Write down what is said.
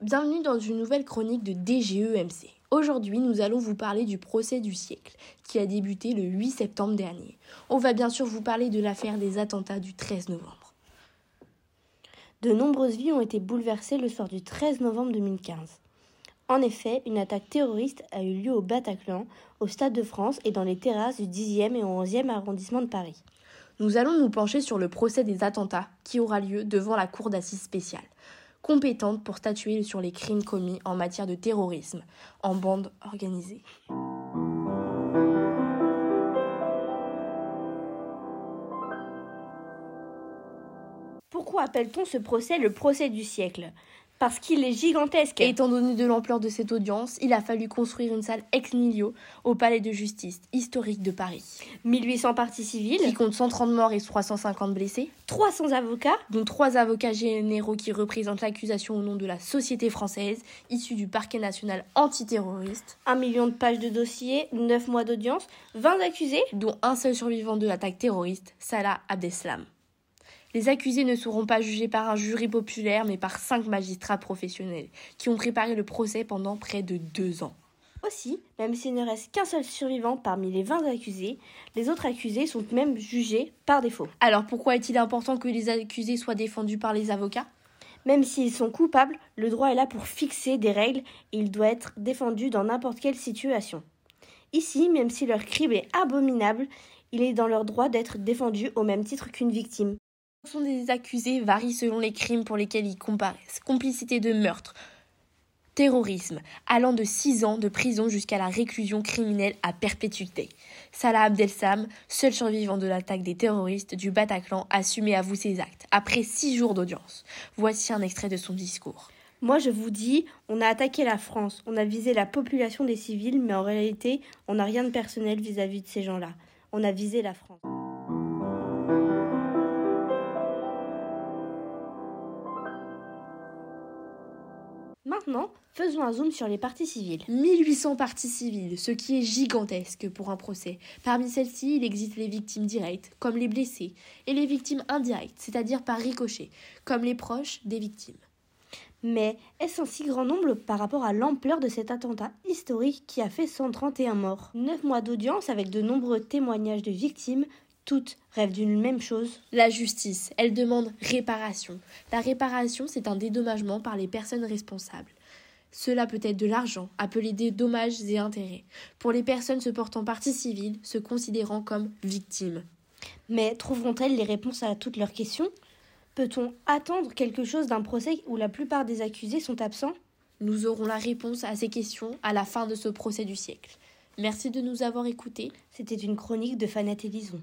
Bienvenue dans une nouvelle chronique de DGEMC. Aujourd'hui, nous allons vous parler du procès du siècle qui a débuté le 8 septembre dernier. On va bien sûr vous parler de l'affaire des attentats du 13 novembre. De nombreuses vies ont été bouleversées le soir du 13 novembre 2015. En effet, une attaque terroriste a eu lieu au Bataclan, au Stade de France et dans les terrasses du 10e et 11e arrondissement de Paris. Nous allons nous pencher sur le procès des attentats qui aura lieu devant la Cour d'assises spéciale, compétente pour statuer sur les crimes commis en matière de terrorisme en bande organisée. Pourquoi appelle-t-on ce procès le procès du siècle? Parce qu'il est gigantesque. Et étant donné de l'ampleur de cette audience, il a fallu construire une salle ex nihilo au palais de justice historique de Paris. 1800 parties civiles. Qui compte 130 morts et 350 blessés. 300 avocats. Dont trois avocats généraux qui représentent l'accusation au nom de la société française, issue du parquet national antiterroriste. Un million de pages de dossiers, 9 mois d'audience, 20 accusés. Dont un seul survivant de l'attaque terroriste, Salah Abdeslam. Les accusés ne seront pas jugés par un jury populaire, mais par cinq magistrats professionnels, qui ont préparé le procès pendant près de deux ans. Aussi, même s'il ne reste qu'un seul survivant parmi les 20 accusés, les autres accusés sont même jugés par défaut. Alors pourquoi est-il important que les accusés soient défendus par les avocats? Même s'ils sont coupables, le droit est là pour fixer des règles et il doit être défendu dans n'importe quelle situation. Ici, même si leur crime est abominable, il est dans leur droit d'être défendu au même titre qu'une victime sont des accusés varient selon les crimes pour lesquels ils comparaissent. Complicité de meurtre, terrorisme, allant de 6 ans de prison jusqu'à la réclusion criminelle à perpétuité. Salah Abdelsam, seul survivant de l'attaque des terroristes du Bataclan, assumé à vous ses actes, après 6 jours d'audience. Voici un extrait de son discours. Moi, je vous dis, on a attaqué la France, on a visé la population des civils, mais en réalité, on n'a rien de personnel vis à -vis de ces gens-là. On a visé la France. Maintenant, faisons un zoom sur les parties civiles. 1800 parties civiles, ce qui est gigantesque pour un procès. Parmi celles-ci, il existe les victimes directes, comme les blessés, et les victimes indirectes, c'est-à-dire par ricochet, comme les proches des victimes. Mais est-ce un si grand nombre par rapport à l'ampleur de cet attentat historique qui a fait 131 morts? Neuf mois d'audience avec de nombreux témoignages de victimes, toutes rêvent d'une même chose. La justice, elle demande réparation. La réparation, c'est un dédommagement par les personnes responsables. Cela peut être de l'argent, appelé des dommages et intérêts, pour les personnes se portant partie civile, se considérant comme victimes. Mais trouveront-elles les réponses à toutes leurs questions? Peut-on attendre quelque chose d'un procès où la plupart des accusés sont absents? Nous aurons la réponse à ces questions à la fin de ce procès du siècle. Merci de nous avoir écoutés. C'était une chronique de Fanette Elison.